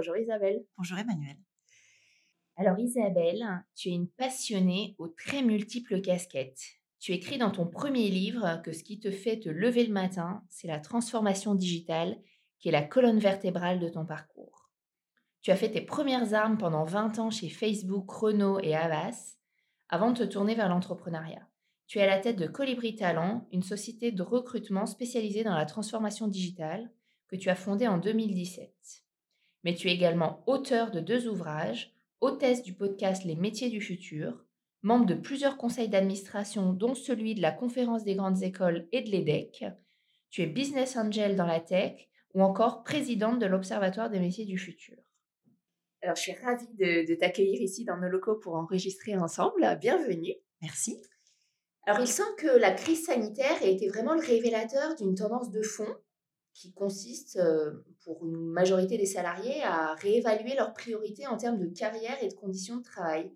Bonjour Isabelle. Bonjour Emmanuel. Alors Isabelle, tu es une passionnée aux très multiples casquettes. Tu écris dans ton premier livre que ce qui te fait te lever le matin, c'est la transformation digitale qui est la colonne vertébrale de ton parcours. Tu as fait tes premières armes pendant 20 ans chez Facebook, Renault et Havas avant de te tourner vers l'entrepreneuriat. Tu es à la tête de Colibri Talent, une société de recrutement spécialisée dans la transformation digitale que tu as fondée en 2017 mais tu es également auteur de deux ouvrages, hôtesse du podcast Les métiers du futur, membre de plusieurs conseils d'administration, dont celui de la Conférence des grandes écoles et de l'EDEC. Tu es business angel dans la tech ou encore présidente de l'Observatoire des métiers du futur. Alors, je suis ravie de, de t'accueillir ici dans nos locaux pour enregistrer ensemble. Bienvenue. Merci. Alors, il semble que la crise sanitaire ait été vraiment le révélateur d'une tendance de fond qui consiste pour une majorité des salariés à réévaluer leurs priorités en termes de carrière et de conditions de travail.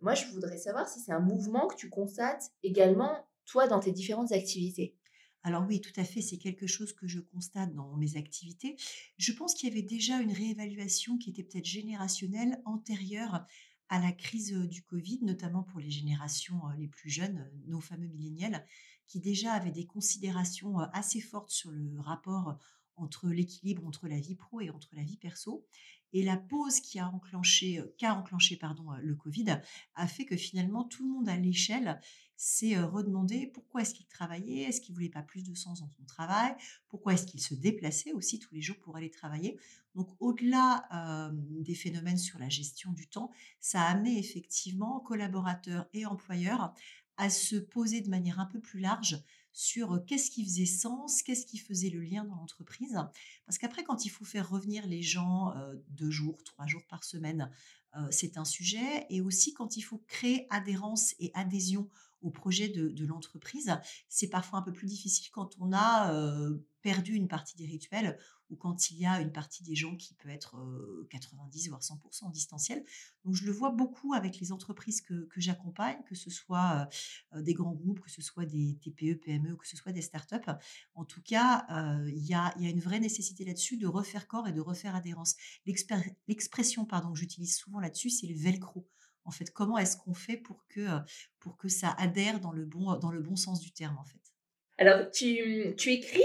Moi, je voudrais savoir si c'est un mouvement que tu constates également, toi, dans tes différentes activités. Alors oui, tout à fait, c'est quelque chose que je constate dans mes activités. Je pense qu'il y avait déjà une réévaluation qui était peut-être générationnelle antérieure à la crise du Covid, notamment pour les générations les plus jeunes, nos fameux millénials, qui déjà avaient des considérations assez fortes sur le rapport entre l'équilibre entre la vie pro et entre la vie perso. Et la pause qui a enclenché, qu'a enclenché pardon, le Covid a fait que finalement tout le monde à l'échelle s'est redemandé pourquoi est-ce qu'il travaillait, est-ce qu'il voulait pas plus de sens dans son travail, pourquoi est-ce qu'il se déplaçait aussi tous les jours pour aller travailler. Donc au-delà des phénomènes sur la gestion du temps, ça a amené effectivement collaborateurs et employeurs à se poser de manière un peu plus large sur qu'est-ce qui faisait sens, qu'est-ce qui faisait le lien dans l'entreprise. Parce qu'après, quand il faut faire revenir les gens deux jours, trois jours par semaine, c'est un sujet. Et aussi quand il faut créer adhérence et adhésion au projet de, l'entreprise, c'est parfois un peu plus difficile quand on a perdu une partie des rituels ou quand il y a une partie des gens qui peut être 90 voire 100% en distanciel. Donc je le vois beaucoup avec les entreprises que, j'accompagne, que ce soit des grands groupes, que ce soit des TPE, PME, que ce soit des startups. En tout cas, il y, a, une vraie nécessité là-dessus de refaire corps et de refaire adhérence. L'expression que j'utilise souvent là-dessus, c'est le velcro. En fait, comment est-ce qu'on fait pour que, pour que ça adhère dans le bon, dans le bon sens du terme en fait? Alors, tu, tu, écris,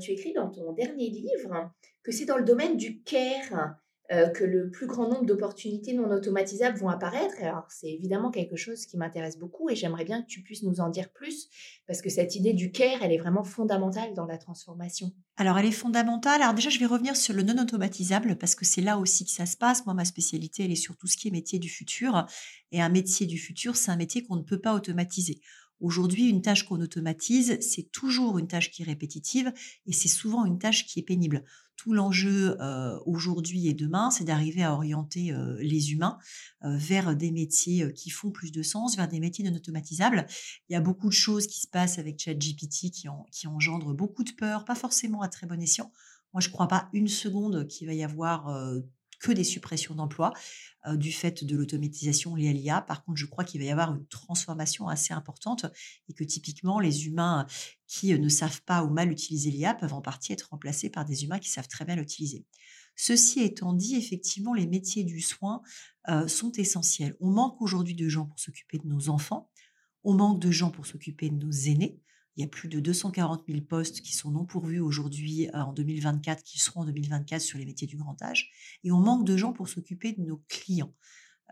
tu écris dans ton dernier livre que c'est dans le domaine du care euh, que le plus grand nombre d'opportunités non automatisables vont apparaître. Alors, c'est évidemment quelque chose qui m'intéresse beaucoup et j'aimerais bien que tu puisses nous en dire plus parce que cette idée du care, elle est vraiment fondamentale dans la transformation. Alors, elle est fondamentale. Alors, déjà, je vais revenir sur le non automatisable parce que c'est là aussi que ça se passe. Moi, ma spécialité, elle est sur tout ce qui est métier du futur. Et un métier du futur, c'est un métier qu'on ne peut pas automatiser. Aujourd'hui, une tâche qu'on automatise, c'est toujours une tâche qui est répétitive et c'est souvent une tâche qui est pénible. Tout l'enjeu euh, aujourd'hui et demain, c'est d'arriver à orienter euh, les humains euh, vers des métiers qui font plus de sens, vers des métiers non automatisables. Il y a beaucoup de choses qui se passent avec ChatGPT qui, qui engendrent beaucoup de peur, pas forcément à très bon escient. Moi, je ne crois pas une seconde qu'il va y avoir que des suppressions d'emplois du fait de l'automatisation liée à l'IA. Par contre, je crois qu'il va y avoir une transformation assez importante et que typiquement, les humains qui ne savent pas ou mal utiliser l'IA peuvent en partie être remplacés par des humains qui savent très bien l'utiliser. Ceci étant dit, effectivement, les métiers du soin sont essentiels. On manque aujourd'hui de gens pour s'occuper de nos enfants, on manque de gens pour s'occuper de nos aînés, il y a plus de 240 000 postes qui sont non pourvus aujourd'hui euh, en 2024, qui seront en 2024 sur les métiers du grand âge. Et on manque de gens pour s'occuper de nos clients.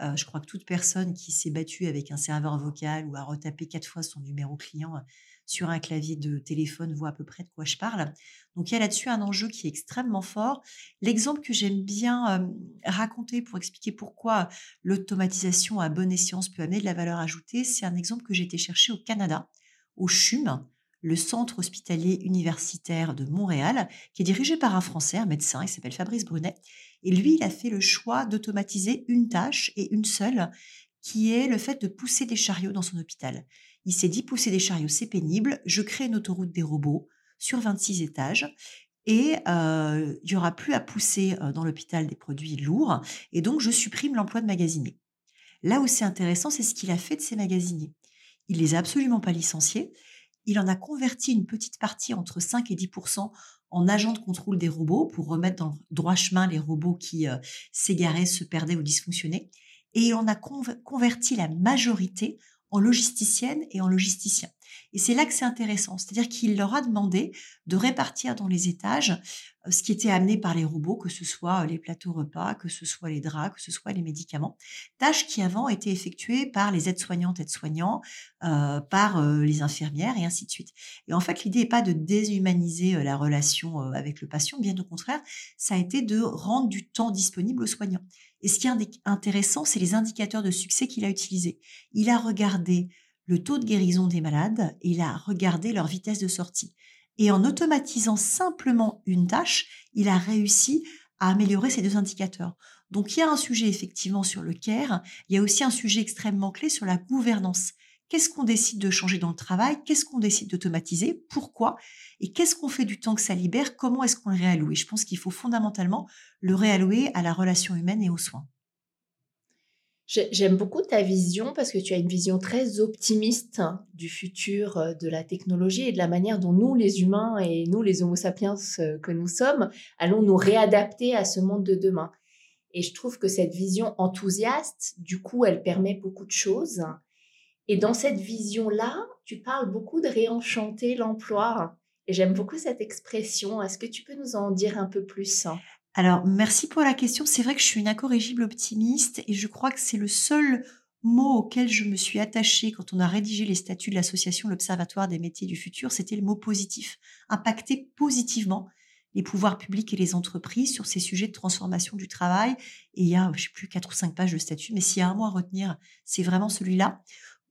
Euh, je crois que toute personne qui s'est battue avec un serveur vocal ou a retapé quatre fois son numéro client euh, sur un clavier de téléphone voit à peu près de quoi je parle. Donc il y a là-dessus un enjeu qui est extrêmement fort. L'exemple que j'aime bien raconter pour expliquer pourquoi l'automatisation à bonne escience peut amener de la valeur ajoutée, c'est un exemple que j'ai été chercher au Canada, au CHUM, le centre hospitalier universitaire de Montréal, qui est dirigé par un Français, un médecin, il s'appelle Fabrice Brunet. Et lui, il a fait le choix d'automatiser une tâche et une seule, qui est le fait de pousser des chariots dans son hôpital. Il s'est dit, pousser des chariots, c'est pénible, je crée une autoroute des robots sur 26 étages et il n'y aura plus à pousser dans l'hôpital des produits lourds, et donc je supprime l'emploi de magasiniers. Là où c'est intéressant, c'est ce qu'il a fait de ces magasiniers. Il les a absolument pas licenciés, il en a converti une petite partie entre 5 et 10% en agents de contrôle des robots pour remettre dans droit chemin les robots qui s'égaraient, se perdaient ou dysfonctionnaient, et il en a converti la majorité en logisticienne et en logisticien. Et c'est là que c'est intéressant, c'est-à-dire qu'il leur a demandé de répartir dans les étages euh, ce qui était amené par les robots, que ce soit euh, les plateaux repas, que ce soit les draps, que ce soit les médicaments, tâches qui avant étaient effectuées par les aides-soignantes, aides-soignants, euh, par les infirmières et ainsi de suite. Et en fait, l'idée n'est pas de déshumaniser la relation avec le patient, bien au contraire, ça a été de rendre du temps disponible aux soignants. Et ce qui est intéressant, c'est les indicateurs de succès qu'il a utilisés. Il a regardé le taux de guérison des malades il a regardé leur vitesse de sortie. Et en automatisant simplement une tâche, il a réussi à améliorer ces deux indicateurs. Donc il y a un sujet effectivement sur le CARE, il y a aussi un sujet extrêmement clé sur la gouvernance. Qu'est-ce qu'on décide de changer dans le travail? Qu'est-ce qu'on décide d'automatiser? Pourquoi? Et qu'est-ce qu'on fait du temps que ça libère? Comment est-ce qu'on le réalloue? Je pense qu'il faut fondamentalement le réallouer à la relation humaine et aux soins. J'aime beaucoup ta vision parce que tu as une vision très optimiste du futur euh, de la technologie et de la manière dont nous, les humains et nous, les Homo sapiens euh, que nous sommes, allons nous réadapter à ce monde de demain. Et je trouve que cette vision enthousiaste, du coup, elle permet beaucoup de choses. Et dans cette vision-là, tu parles beaucoup de réenchanter l'emploi. Et j'aime beaucoup cette expression. Est-ce que tu peux nous en dire un peu plus? Alors, merci pour la question. C'est vrai que je suis une incorrigible optimiste et je crois que c'est le seul mot auquel je me suis attachée quand on a rédigé les statuts de l'association L'Observatoire des métiers du futur, c'était le mot positif. Impacter positivement les pouvoirs publics et les entreprises sur ces sujets de transformation du travail. Et il y a, je sais plus, quatre ou cinq pages de statut, mais s'il y a un mot à retenir, c'est vraiment celui-là.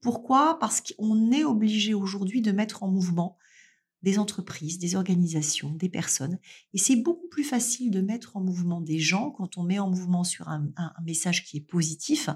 Pourquoi? Parce qu'on est obligé aujourd'hui de mettre en mouvement des entreprises, des organisations, des personnes. Et c'est beaucoup plus facile de mettre en mouvement des gens quand on met en mouvement sur un, message qui est positif,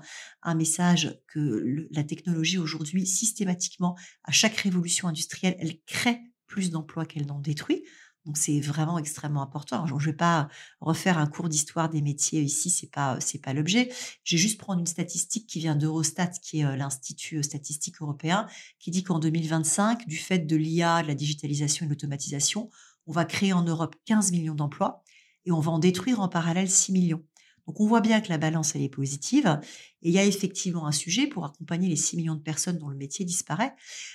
un message que la technologie aujourd'hui, systématiquement, à chaque révolution industrielle, elle crée plus d'emplois qu'elle n'en détruit. Donc c'est vraiment extrêmement important. je ne vais pas refaire un cours d'histoire des métiers ici, c'est pas pas l'objet. Je vais juste prendre une statistique qui vient d'Eurostat, qui est euh, l'institut statistique européen, qui dit qu'en 2025, du fait de l'IA, de la digitalisation et de l'automatisation, on va créer en Europe 15 millions d'emplois et on va en détruire en parallèle 6 millions. Donc on voit bien que la balance elle est positive et il y a effectivement un sujet pour accompagner les 6 millions de personnes dont le métier disparaît,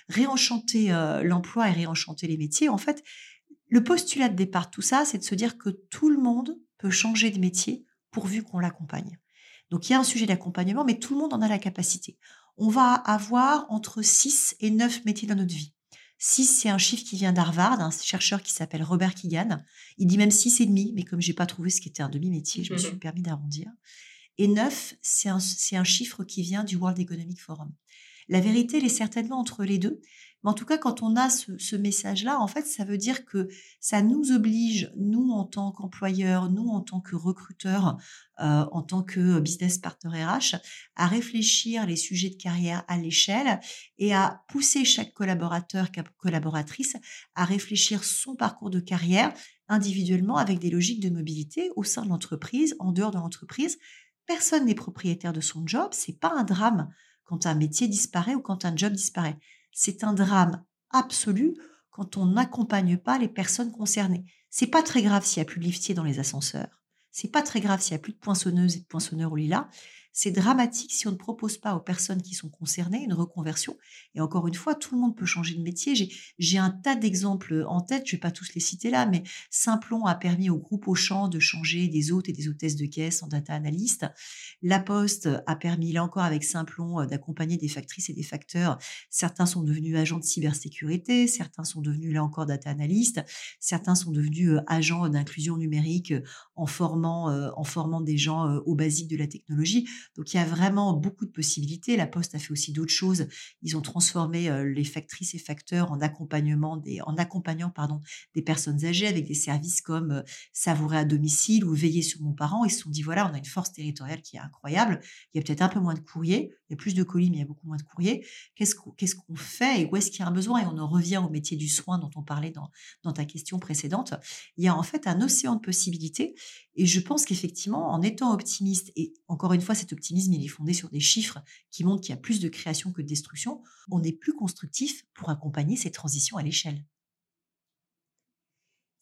réenchanter euh, l'emploi et réenchanter les métiers. En fait, le postulat de départ de tout ça, c'est de se dire que tout le monde peut changer de métier pourvu qu'on l'accompagne. Donc il y a un sujet d'accompagnement, mais tout le monde en a la capacité. On va avoir entre 6 et 9 métiers dans notre vie. 6, c'est un chiffre qui vient d'Harvard, un chercheur qui s'appelle Robert Keegan. Il dit même 6 et demi, mais comme j'ai pas trouvé ce qui était un demi-métier, je me suis permis d'arrondir. Et 9, c'est un, un chiffre qui vient du World Economic Forum. La vérité, elle est certainement entre les deux. Mais en tout cas, quand on a ce, message-là, en fait, ça veut dire que ça nous oblige, nous en tant qu'employeurs, nous en tant que recruteurs, euh, en tant que business partner RH, à réfléchir les sujets de carrière à l'échelle et à pousser chaque collaborateur, collaboratrice à réfléchir son parcours de carrière individuellement avec des logiques de mobilité au sein de l'entreprise, en dehors de l'entreprise. Personne n'est propriétaire de son job, c'est pas un drame quand un métier disparaît ou quand un job disparaît c'est un drame absolu quand on n'accompagne pas les personnes concernées. C'est pas très grave s'il n'y a plus de liftier dans les ascenseurs. C'est pas très grave s'il n'y a plus de poinçonneuses et de poinçonneurs au lilas c'est dramatique si on ne propose pas aux personnes qui sont concernées une reconversion. Et encore une fois, tout le monde peut changer de métier. J'ai un tas d'exemples en tête, je ne vais pas tous les citer là, mais Simplon a permis au groupe Auchan de changer des hôtes et des hôtesses de caisse en data analyst. La Poste a permis, là encore avec Simplon, euh, d'accompagner des factrices et des facteurs. Certains sont devenus agents de cybersécurité, certains sont devenus là encore data analyst, certains sont devenus euh, agents d'inclusion numérique euh, en formant, en formant des gens aux basiques de la technologie. Donc il y a vraiment beaucoup de possibilités. La Poste a fait aussi d'autres choses. Ils ont transformé les factrices et facteurs en accompagnement des, en accompagnant pardon des personnes âgées avec des services comme savourer à domicile ou veiller sur mon parent. Ils se sont dit voilà, on a une force territoriale qui est incroyable. Il y a peut-être un peu moins de courrier, il y a plus de colis, mais il y a beaucoup moins de courrier. Qu'est-ce qu'on fait et où est-ce qu'il y a un besoin? Et on en revient au métier du soin dont on parlait dans, dans ta question précédente. Il y a en fait un océan de possibilités. Et je pense qu'effectivement, en étant optimiste, et encore une fois, cet optimisme, il est fondé sur des chiffres qui montrent qu'il y a plus de création que de destruction, on est plus constructif pour accompagner ces transitions à l'échelle.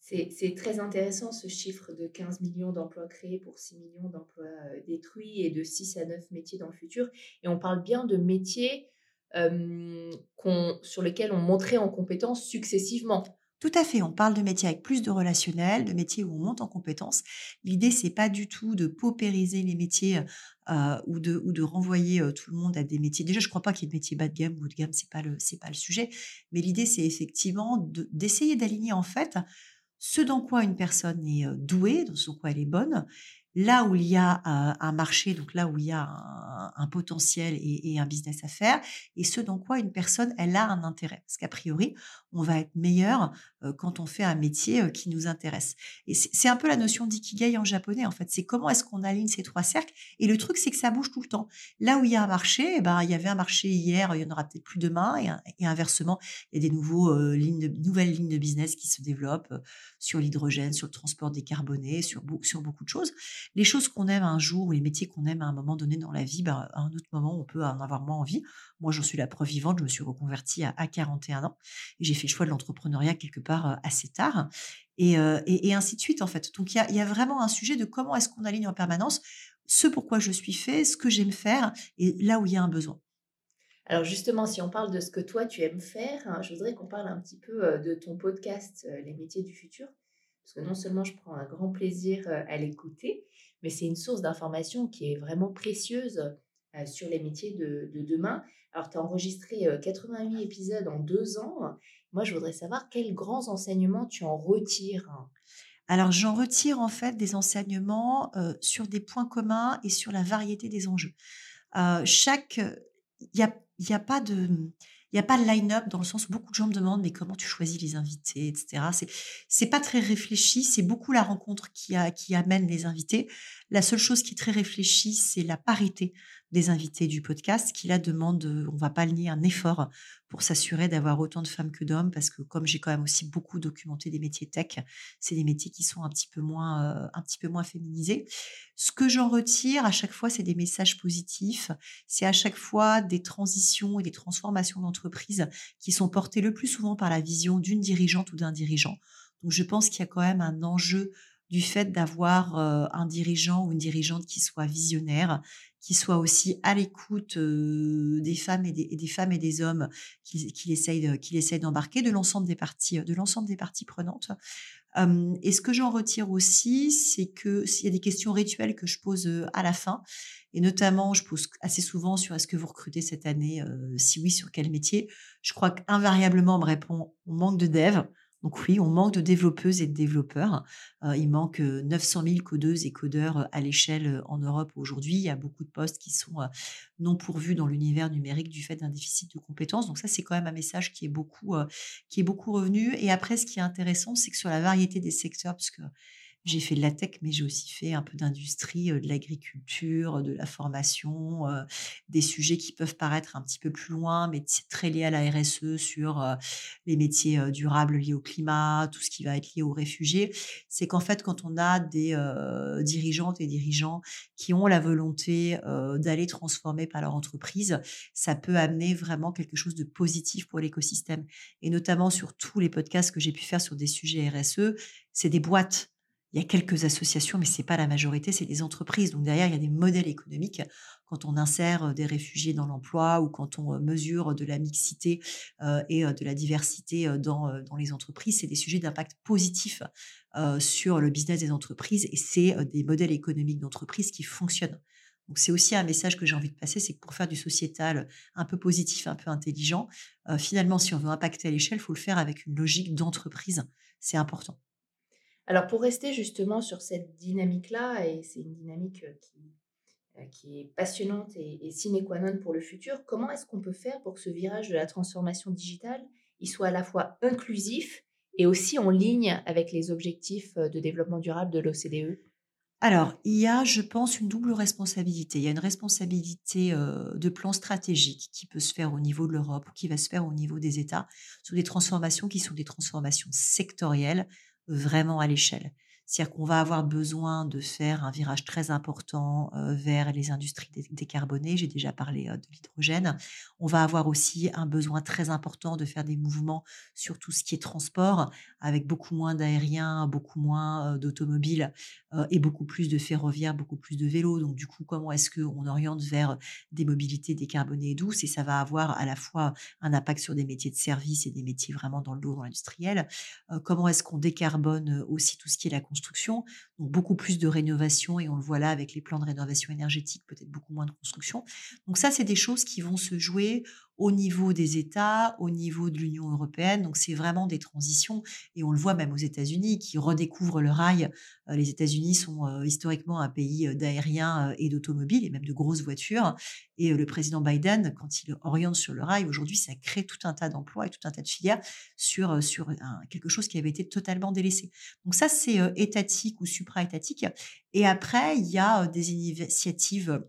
C'est très intéressant ce chiffre de 15 millions d'emplois créés pour 6 millions d'emplois euh, détruits et de 6 à 9 métiers dans le futur. Et on parle bien de métiers sur lesquels on monterait en compétences successivement. Tout à fait, on parle de métiers avec plus de relationnel, de métiers où on monte en compétences. L'idée, c'est pas du tout de paupériser les métiers euh, ou, de, renvoyer euh, tout le monde à des métiers. Déjà, je crois pas qu'il y ait de métiers bas de gamme ou de gamme, c'est pas le pas le sujet. Mais l'idée, c'est effectivement d'essayer d'aligner en fait ce dans quoi une personne est douée, dans ce quoi elle est bonne, là où il y a un marché, donc là où il y a un, potentiel et, un business à faire, et ce dans quoi une personne, elle a un intérêt. Parce qu'a priori, on va être meilleur quand on fait un métier qui nous intéresse. Et c'est un peu la notion d'ikigai en japonais, en fait. C'est comment est-ce qu'on aligne ces trois cercles. Et le truc, c'est que ça bouge tout le temps. Là où il y a un marché, eh ben, il y avait un marché hier, il y en aura peut-être plus demain, et, inversement, il y a des de, nouvelles lignes de business qui se développent sur l'hydrogène, sur le transport décarboné, sur beaucoup de choses les choses qu'on aime un jour ou les métiers qu'on aime à un moment donné dans la vie, bah, à un autre moment, on peut en avoir moins envie. Moi, j'en suis la preuve vivante. Je me suis reconvertie à, 41 ans et j'ai fait le choix de l'entrepreneuriat quelque part euh, assez tard. Euh, et, ainsi de suite, en fait. Donc, il y a, vraiment un sujet de comment est-ce qu'on aligne en permanence ce pourquoi je suis fait, ce que j'aime faire et là où il y a un besoin. Alors justement, si on parle de ce que toi tu aimes faire, hein, je voudrais qu'on parle un petit peu euh, de ton podcast Les métiers du futur. Parce que non seulement je prends un grand plaisir à l'écouter, mais c'est une source d'information qui est vraiment précieuse sur les métiers de, demain. Alors, tu as enregistré 88 épisodes en deux ans. Moi, je voudrais savoir quels grands enseignements tu en retires. Alors, j'en retire en fait des enseignements sur des points communs et sur la variété des enjeux. chaque, il n'y a, y a pas de il n'y a pas de line-up dans le sens où beaucoup de gens me demandent mais comment tu choisis les invités, etc. C'est c'est pas très réfléchi. C'est beaucoup la rencontre qui a qui amène les invités. La seule chose qui est très réfléchie, c'est la parité des invités du podcast qui là demande, on va pas le nier, un effort pour s'assurer d'avoir autant de femmes que d'hommes parce que comme j'ai quand même aussi beaucoup documenté des métiers tech, c'est des métiers qui sont un petit peu moins euh, un petit peu moins féminisés. Ce que j'en retire à chaque fois, c'est des messages positifs, c'est à chaque fois des transitions et des transformations d'entreprise qui sont portées le plus souvent par la vision d'une dirigeante ou d'un dirigeant. Donc je pense qu'il y a quand même un enjeu du fait d'avoir un dirigeant ou une dirigeante qui soit visionnaire, qui soit aussi à l'écoute des femmes et des, femmes et des hommes qu'il qui essaye d'embarquer, de l'ensemble des parties, de l'ensemble des parties prenantes. et ce que j'en retire aussi, c'est que s'il y a des questions rituelles que je pose à la fin, et notamment je pose assez souvent sur est-ce que vous recrutez cette année, si oui, sur quel métier, je crois qu'invariablement on me répond on manque de dev. Donc oui, on manque de développeuses et de développeurs. Euh, il manque 900 000 codeuses et codeurs à l'échelle en Europe aujourd'hui. Il y a beaucoup de postes qui sont non pourvus dans l'univers numérique du fait d'un déficit de compétences. Donc ça, c'est quand même un message qui est beaucoup, qui est beaucoup revenu. Et après, ce qui est intéressant, c'est que sur la variété des secteurs, parce que j'ai fait de la tech, mais j'ai aussi fait un peu d'industrie, de l'agriculture, de la formation, des sujets qui peuvent paraître un petit peu plus loin, mais très liés à la RSE sur les métiers durables liés au climat, tout ce qui va être lié aux réfugiés. C'est qu'en fait, quand on a des dirigeantes et dirigeants qui ont la volonté d'aller transformer par leur entreprise, ça peut amener vraiment quelque chose de positif pour l'écosystème. Et notamment sur tous les podcasts que j'ai pu faire sur des sujets RSE, c'est des boîtes il y a quelques associations, mais ce n'est pas la majorité, c'est des entreprises. Donc derrière, il y a des modèles économiques quand on insère des réfugiés dans l'emploi ou quand on mesure de la mixité et de la diversité dans, dans les entreprises. C'est des sujets d'impact positif sur le business des entreprises et c'est des modèles économiques d'entreprise qui fonctionnent. Donc c'est aussi un message que j'ai envie de passer, c'est que pour faire du sociétal un peu positif, un peu intelligent, finalement, si on veut impacter à l'échelle, il faut le faire avec une logique d'entreprise. C'est important. Alors pour rester justement sur cette dynamique-là, et c'est une dynamique qui, qui est passionnante et, sine qua non pour le futur. Comment est-ce qu'on peut faire pour que ce virage de la transformation digitale il soit à la fois inclusif et aussi en ligne avec les objectifs de développement durable de l'OCDE alors, il y a, je pense, une double responsabilité. Il y a une responsabilité de plan stratégique qui peut se faire au niveau de l'Europe ou qui va se faire au niveau des États sur des transformations qui sont des transformations sectorielles vraiment à l'échelle. C'est-à-dire qu'on va avoir besoin de faire un virage très important vers les industries décarbonées. J'ai déjà parlé de l'hydrogène. On va avoir aussi un besoin très important de faire des mouvements sur tout ce qui est transport, avec beaucoup moins d'aériens, beaucoup moins d'automobiles et beaucoup plus de ferroviaires, beaucoup plus de vélos. Donc du coup, comment est-ce qu'on oriente vers des mobilités décarbonées et douces? Et ça va avoir à la fois un impact sur des métiers de service et des métiers vraiment dans le lourd, dans l'industriel. comment est-ce qu'on décarbone aussi tout ce qui est la construction Donc beaucoup plus de rénovation et on le voit là avec les plans de rénovation énergétique, peut-être beaucoup moins de construction. Donc ça, c'est des choses qui vont se jouer au niveau des États, au niveau de l'Union européenne. Donc c'est vraiment des transitions et on le voit même aux États-Unis qui redécouvrent le rail. Euh, les États-Unis sont euh, historiquement un pays euh, d'aériens et d'automobiles et même de grosses voitures. Et le président Biden, quand il oriente sur le rail, aujourd'hui, ça crée tout un tas d'emplois et tout un tas de filières sur, sur quelque chose qui avait été totalement délaissé. Donc ça, c'est étatique ou supra-étatique. Et après, il y a des initiatives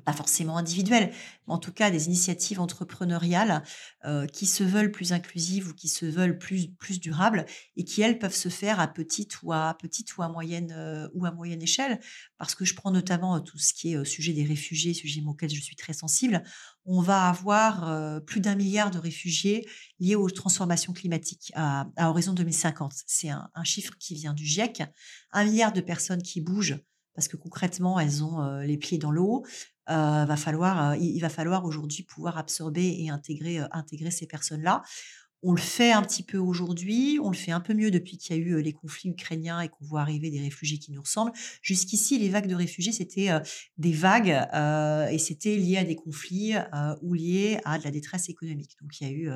pas forcément individuelles, mais en tout cas des initiatives entrepreneuriales euh, qui se veulent plus inclusives ou qui se veulent plus, plus durables et qui, elles, peuvent se faire à petite ou à, petite ou à, moyenne, euh, ou à moyenne échelle. Parce que je prends notamment euh, tout ce qui est sujet des réfugiés, sujet auquel je suis très sensible. On va avoir plus d'un milliard de réfugiés liés aux transformations climatiques à, à horizon 2050. C'est un, un chiffre qui vient du GIEC. Un milliard de personnes qui bougent parce que concrètement, elles ont les pieds dans l'eau. Euh, falloir, il, va falloir aujourd'hui pouvoir absorber et intégrer, intégrer ces personnes-là. On le fait un petit peu aujourd'hui, on le fait un peu mieux depuis qu'il y a eu les conflits ukrainiens et qu'on voit arriver des réfugiés qui nous ressemblent. Jusqu'ici, les vagues de réfugiés, c'était des vagues et c'était lié à des conflits ou lié à de la détresse économique. Donc il y a eu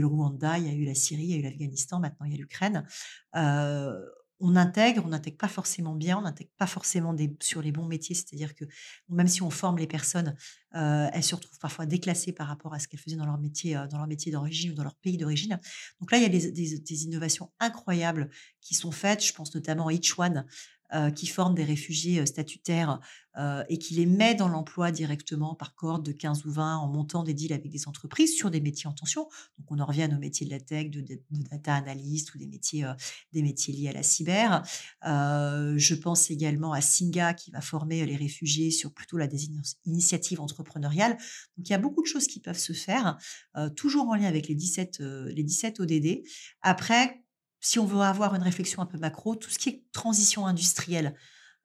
le Rwanda, il y a eu la Syrie, il y a eu l'Afghanistan, maintenant il y a l'Ukraine on intègre, on n'intègre pas forcément bien, on n'intègre pas forcément sur les bons métiers, c'est-à-dire que même si on forme les personnes, euh, elles se retrouvent parfois déclassées par rapport à ce qu'elles faisaient dans leur métier, euh, dans leur métier d'origine ou dans leur pays d'origine. Donc là, il y a des, innovations incroyables qui sont faites. Je pense notamment à Each euh, qui forment des réfugiés euh, statutaires euh, et qui les met dans l'emploi directement par cohorte de 15 ou 20 en montant des deals avec des entreprises sur des métiers en tension. Donc on en revient aux métiers de la tech, de, data analyst ou des métiers, des métiers liés à la cyber. je pense également à Singa qui va former les réfugiés sur plutôt la des initiatives entrepreneuriales. Donc il y a beaucoup de choses qui peuvent se faire, toujours en lien avec les 17, les 17 ODD. Après, si on veut avoir une réflexion un peu macro, tout ce qui est transition industrielle,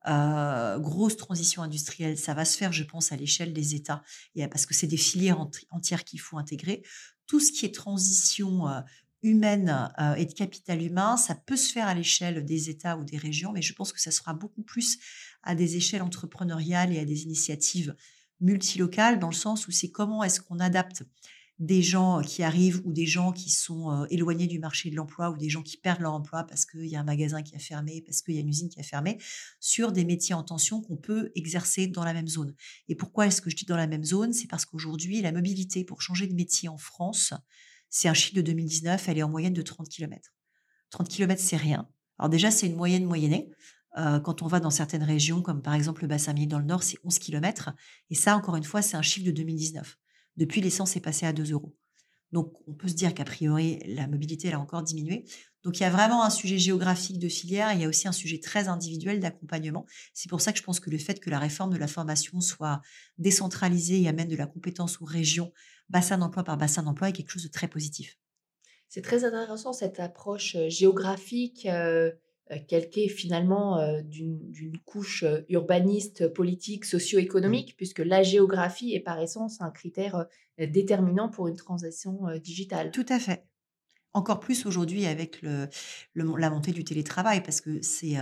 euh, grosse transition industrielle, ça va se faire, je pense, à l'échelle des États, parce que c'est des filières entières qu'il faut intégrer. Tout ce qui est transition euh, humaine euh, et de capital humain, ça peut se faire à l'échelle des États ou des régions, mais je pense que ça sera beaucoup plus à des échelles entrepreneuriales et à des initiatives multilocales, dans le sens où c'est comment est-ce qu'on adapte des gens qui arrivent ou des gens qui sont éloignés du marché de l'emploi ou des gens qui perdent leur emploi parce qu'il y a un magasin qui a fermé, parce qu'il y a une usine qui a fermé, sur des métiers en tension qu'on peut exercer dans la même zone. Et pourquoi est-ce que je dis dans la même zone? C'est parce qu'aujourd'hui, la mobilité pour changer de métier en France, c'est un chiffre de 2019, elle est en moyenne de 30 km. 30 km, c'est rien. Alors déjà, c'est une moyenne moyennée. quand on va dans certaines régions, comme par exemple le bassin minier dans le nord, c'est 11 km. Et ça, encore une fois, c'est un chiffre de 2019. Depuis, l'essence est passée à 2 euros. Donc, on peut se dire qu'a priori, la mobilité, elle a encore diminué. Donc, il y a vraiment un sujet géographique de filière. il y a aussi un sujet très individuel d'accompagnement. C'est pour ça que je pense que le fait que la réforme de la formation soit décentralisée et amène de la compétence aux régions, bassin d'emploi par bassin d'emploi, est quelque chose de très positif. C'est très intéressant cette approche euh, géographique. Euh, calqué finalement euh, d'une couche euh, urbaniste, politique, socio-économique, puisque la géographie est par essence un critère déterminant pour une transition digitale. Tout à fait. Encore plus aujourd'hui avec le, la montée du télétravail, parce que c'est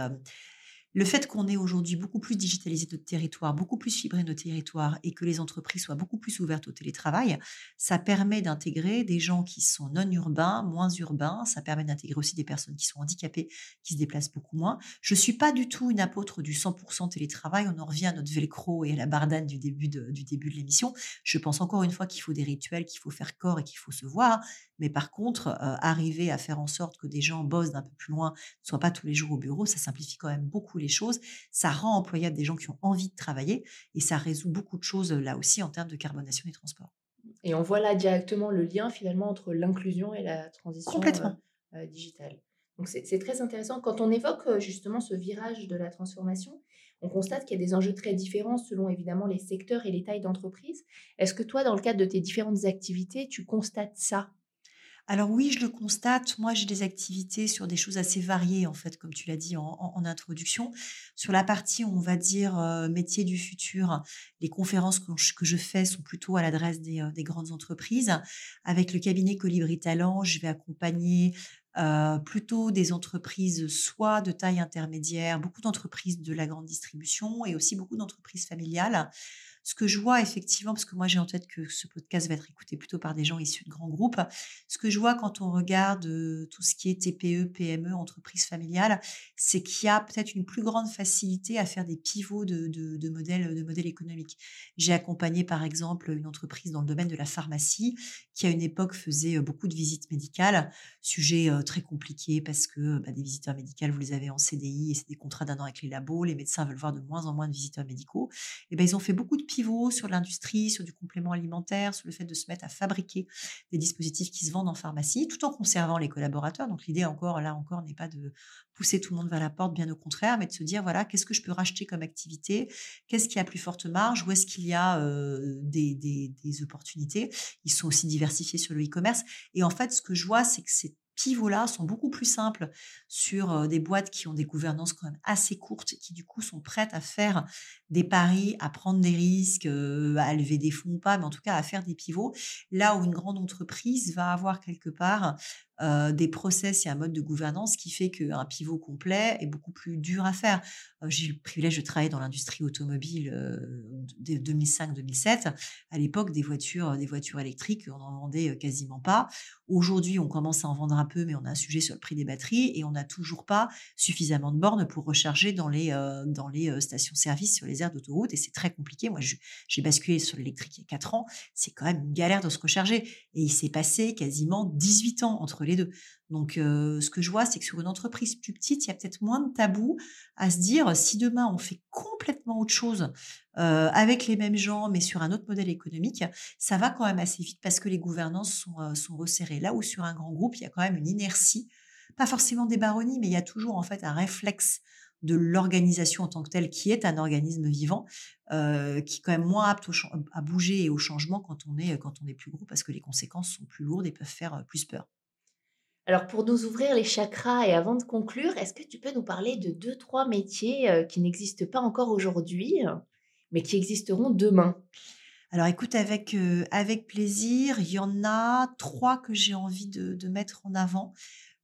Le fait qu'on ait aujourd'hui beaucoup plus digitalisé notre territoire, beaucoup plus fibré nos territoires et que les entreprises soient beaucoup plus ouvertes au télétravail, ça permet d'intégrer des gens qui sont non urbains, moins urbains. Ça permet d'intégrer aussi des personnes qui sont handicapées, qui se déplacent beaucoup moins. Je suis pas du tout une apôtre du 100% télétravail. On en revient à notre velcro et à la bardane du début de, du début de l'émission. Je pense encore une fois qu'il faut des rituels, qu'il faut faire corps et qu'il faut se voir. Mais par contre, euh, arriver à faire en sorte que des gens bossent d'un peu plus loin, ne soient pas tous les jours au bureau, ça simplifie quand même beaucoup les choses, ça rend employable des gens qui ont envie de travailler et ça résout beaucoup de choses là aussi en termes de carbonation des transports. Et on voit là directement le lien finalement entre l'inclusion et la transition euh, euh, digitale. Donc c'est très intéressant. Quand on évoque justement ce virage de la transformation, on constate qu'il y a des enjeux très différents selon évidemment les secteurs et les tailles d'entreprise. Est-ce que toi, dans le cadre de tes différentes activités, tu constates ça? Alors oui, je le constate. Moi, j'ai des activités sur des choses assez variées, en fait, comme tu l'as dit en, introduction. Sur la partie, on va dire, euh, métier du futur, les conférences que je, fais sont plutôt à l'adresse des, euh, grandes entreprises. Avec le cabinet Colibri Talent, je vais accompagner euh, plutôt des entreprises soit de taille intermédiaire, beaucoup d'entreprises de la grande distribution et aussi beaucoup d'entreprises familiales ce que je vois effectivement, parce que moi j'ai en tête que ce podcast va être écouté plutôt par des gens issus de grands groupes, ce que je vois quand on regarde tout ce qui est TPE, PME, entreprise familiale, c'est qu'il y a peut-être une plus grande facilité à faire des pivots de, de, modèles, de modèles économiques. J'ai accompagné par exemple une entreprise dans le domaine de la pharmacie qui à une époque faisait beaucoup de visites médicales, sujet très compliqué parce que bah, des visiteurs médicaux, vous les avez en CDI et c'est des contrats d'un an avec les labos, les médecins veulent voir de moins en moins de visiteurs médicaux. Et ben ils ont fait beaucoup de sur l'industrie, sur du complément alimentaire, sur le fait de se mettre à fabriquer des dispositifs qui se vendent en pharmacie, tout en conservant les collaborateurs. Donc l'idée encore, là encore, n'est pas de pousser tout le monde vers la porte, bien au contraire, mais de se dire, voilà, qu'est-ce que je peux racheter comme activité? Qu'est-ce qui a plus forte marge? Où est-ce qu'il y a des, des opportunités? Ils sont aussi diversifiés sur le e-commerce. Et en fait, ce que je vois, c'est que c'est pivots-là sont beaucoup plus simples sur des boîtes qui ont des gouvernances quand même assez courtes, qui du coup sont prêtes à faire des paris, à prendre des risques, à lever des fonds ou pas, mais en tout cas à faire des pivots. Là où une grande entreprise va avoir quelque part des process et un mode de gouvernance qui fait qu'un pivot complet est beaucoup plus dur à faire. J'ai eu le privilège de travailler dans l'industrie automobile de 2005-2007. À l'époque, des voitures, des voitures électriques, on n'en vendait quasiment pas. Aujourd'hui, on commence à en vendre un peu, mais on a un sujet sur le prix des batteries et on n'a toujours pas suffisamment de bornes pour recharger dans les, dans les stations-service sur les aires d'autoroute et c'est très compliqué. Moi, j'ai basculé sur l'électrique il y a 4 ans. C'est quand même une galère de se recharger. Et il s'est passé quasiment 18 ans entre les deux. Donc, ce que je vois, c'est que sur une entreprise plus petite, il y a peut-être moins de tabous à se dire si demain on fait complètement autre chose avec les mêmes gens, mais sur un autre modèle économique, ça va quand même assez vite parce que les gouvernances sont, sont resserrées. Là où sur un grand groupe, il y a quand même une inertie, pas forcément des baronnies, mais il y a toujours en fait un réflexe de l'organisation en tant que telle, qui est un organisme vivant, qui est quand même moins apte à bouger et au changement quand on, est, quand on est plus gros, parce que les conséquences sont plus lourdes et peuvent faire plus peur. Alors pour nous ouvrir les chakras et avant de conclure, est-ce que tu peux nous parler de deux, trois métiers euh, qui n'existent pas encore aujourd'hui, mais qui existeront demain? Alors écoute, avec, euh, avec plaisir, il y en a trois que j'ai envie de, mettre en avant.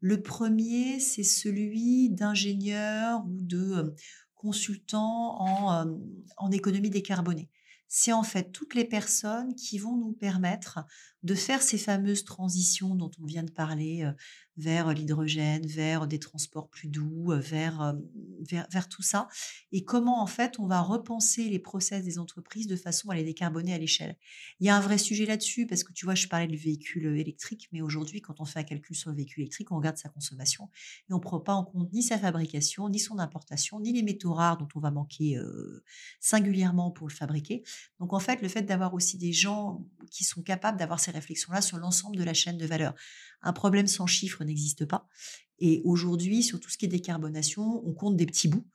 Le premier, c'est celui d'ingénieur ou de euh, consultant en, en économie décarbonée c'est en fait toutes les personnes qui vont nous permettre de faire ces fameuses transitions dont on vient de parler vers l'hydrogène, vers des transports plus doux, vers, vers, tout ça, et comment en fait on va repenser les process des entreprises de façon à les décarboner à l'échelle? Il y a un vrai sujet là-dessus, parce que tu vois, je parlais du véhicule électrique, mais aujourd'hui, quand on fait un calcul sur le véhicule électrique, on regarde sa consommation, et on ne prend pas en compte ni sa fabrication, ni son importation, ni les métaux rares dont on va manquer singulièrement pour le fabriquer. Donc en fait, le fait d'avoir aussi des gens qui sont capables d'avoir ces réflexions-là sur l'ensemble de la chaîne de valeur. Un problème sans chiffre n'existe pas. Et aujourd'hui, sur tout ce qui est décarbonation, on compte des petits bouts.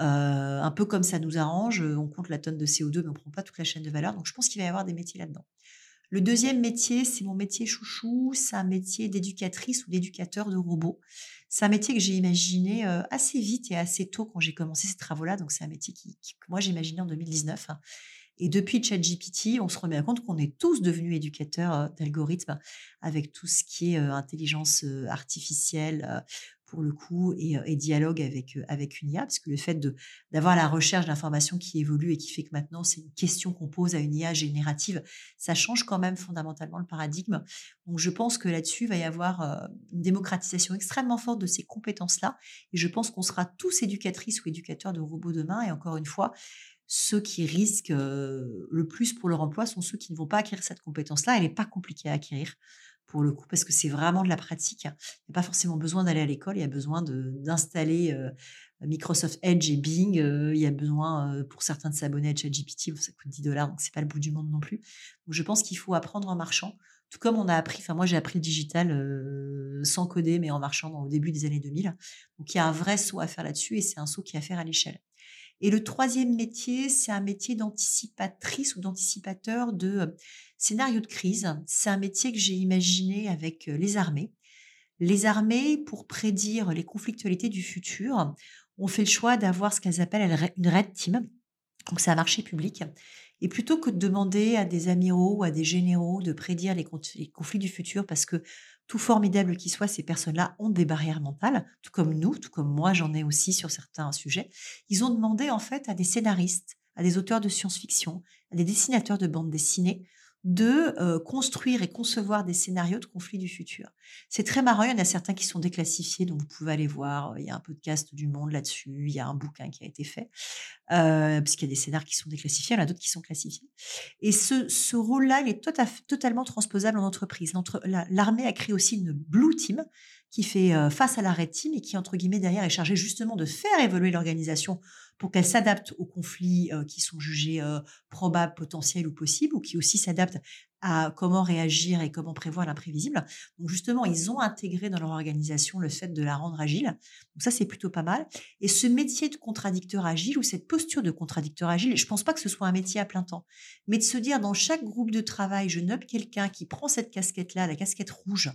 Euh, un peu comme ça nous arrange, on compte la tonne de CO2, mais on ne prend pas toute la chaîne de valeur. Donc je pense qu'il va y avoir des métiers là-dedans. Le deuxième métier, c'est mon métier chouchou, c'est un métier d'éducatrice ou d'éducateur de robots. C'est un métier que j'ai imaginé euh, assez vite et assez tôt quand j'ai commencé ces travaux-là. Donc c'est un métier que moi j'ai imaginé en 2019. Et depuis ChatGPT, on se remet compte qu'on est tous devenus éducateurs d'algorithmes avec tout ce qui est intelligence artificielle pour le coup, et, dialogue avec, avec une IA, parce que le fait d'avoir la recherche d'informations qui évolue et qui fait que maintenant c'est une question qu'on pose à une IA générative, ça change quand même fondamentalement le paradigme. Donc je pense que là-dessus, il va y avoir une démocratisation extrêmement forte de ces compétences-là, et je pense qu'on sera tous éducatrices ou éducateurs de robots demain, et encore une fois, ceux qui risquent le plus pour leur emploi sont ceux qui ne vont pas acquérir cette compétence-là. Elle n'est pas compliquée à acquérir pour le coup, parce que c'est vraiment de la pratique. Il n'y a pas forcément besoin d'aller à l'école, il y a besoin d'installer Microsoft Edge et Bing, il y a besoin pour certains de s'abonner à ChatGPT, ça coûte 10 dollars, donc c'est pas le bout du monde non plus. Je pense qu'il faut apprendre en marchant, tout comme on a appris, enfin moi j'ai appris le digital sans coder, mais en marchant au début des années 2000. Donc il y a un vrai saut à faire là-dessus et c'est un saut qui est à faire à l'échelle. Et le troisième métier, c'est un métier d'anticipatrice ou d'anticipateur de scénario de crise. C'est un métier que j'ai imaginé avec les armées. Les armées, pour prédire les conflictualités du futur, ont fait le choix d'avoir ce qu'elles appellent une red team. Donc c'est un marché public. Et plutôt que de demander à des amiraux ou à des généraux de prédire les conflits du futur, parce que tout formidable qu'ils soient, ces personnes-là ont des barrières mentales, tout comme nous, tout comme moi j'en ai aussi sur certains sujets. Ils ont demandé en fait à des scénaristes, à des auteurs de science-fiction, à des dessinateurs de bandes dessinées de construire et concevoir des scénarios de conflits du futur. C'est très marrant, il y en a certains qui sont déclassifiés, donc vous pouvez aller voir, il y a un podcast du Monde là-dessus, il y a un bouquin qui a été fait, puisqu'il y a des scénarios qui sont déclassifiés, il y en a d'autres qui sont classifiés. Et ce, rôle-là, il est tota, totalement transposable en entreprise. L'armée a créé aussi une Blue Team qui fait face à la Red Team et qui, entre guillemets, derrière est chargée justement de faire évoluer l'organisation pour qu'elle s'adapte aux conflits qui sont jugés probables, potentiels ou possibles, ou qui aussi s'adapte à comment réagir et comment prévoir l'imprévisible. Donc justement, ils ont intégré dans leur organisation le fait de la rendre agile. Donc ça, c'est plutôt pas mal. Et ce métier de contradicteur agile ou cette posture de contradicteur agile, je ne pense pas que ce soit un métier à plein temps, mais de se dire dans chaque groupe de travail, je note quelqu'un qui prend cette casquette-là, la casquette rouge,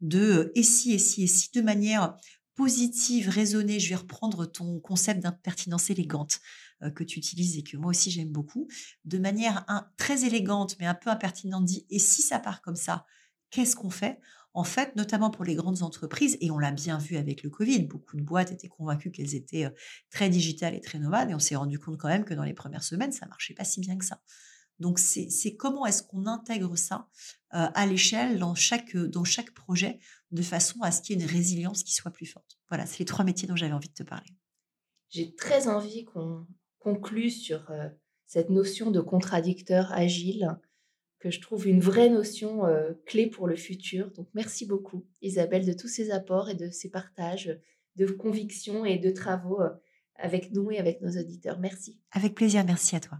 de et si, et si, et si, de manière positive, raisonnée, je vais reprendre ton concept d'impertinence élégante euh, que tu utilises et que moi aussi j'aime beaucoup, de manière très élégante mais un peu impertinente, dit et si ça part comme ça, qu'est-ce qu'on fait? En fait, notamment pour les grandes entreprises, et on l'a bien vu avec le Covid, beaucoup de boîtes étaient convaincues qu'elles étaient euh, très digitales et très nomades, et on s'est rendu compte quand même que dans les premières semaines, ça marchait pas si bien que ça. Donc, c'est comment est-ce qu'on intègre ça à l'échelle dans chaque, dans chaque projet de façon à ce qu'il y ait une résilience qui soit plus forte. Voilà, c'est les trois métiers dont j'avais envie de te parler. J'ai très envie qu'on conclue sur euh, cette notion de contradicteur agile, que je trouve une vraie notion euh, clé pour le futur. Donc, merci beaucoup, Isabelle, de tous ces apports et de ces partages de convictions et de travaux avec nous et avec nos auditeurs. Merci. Avec plaisir, merci à toi.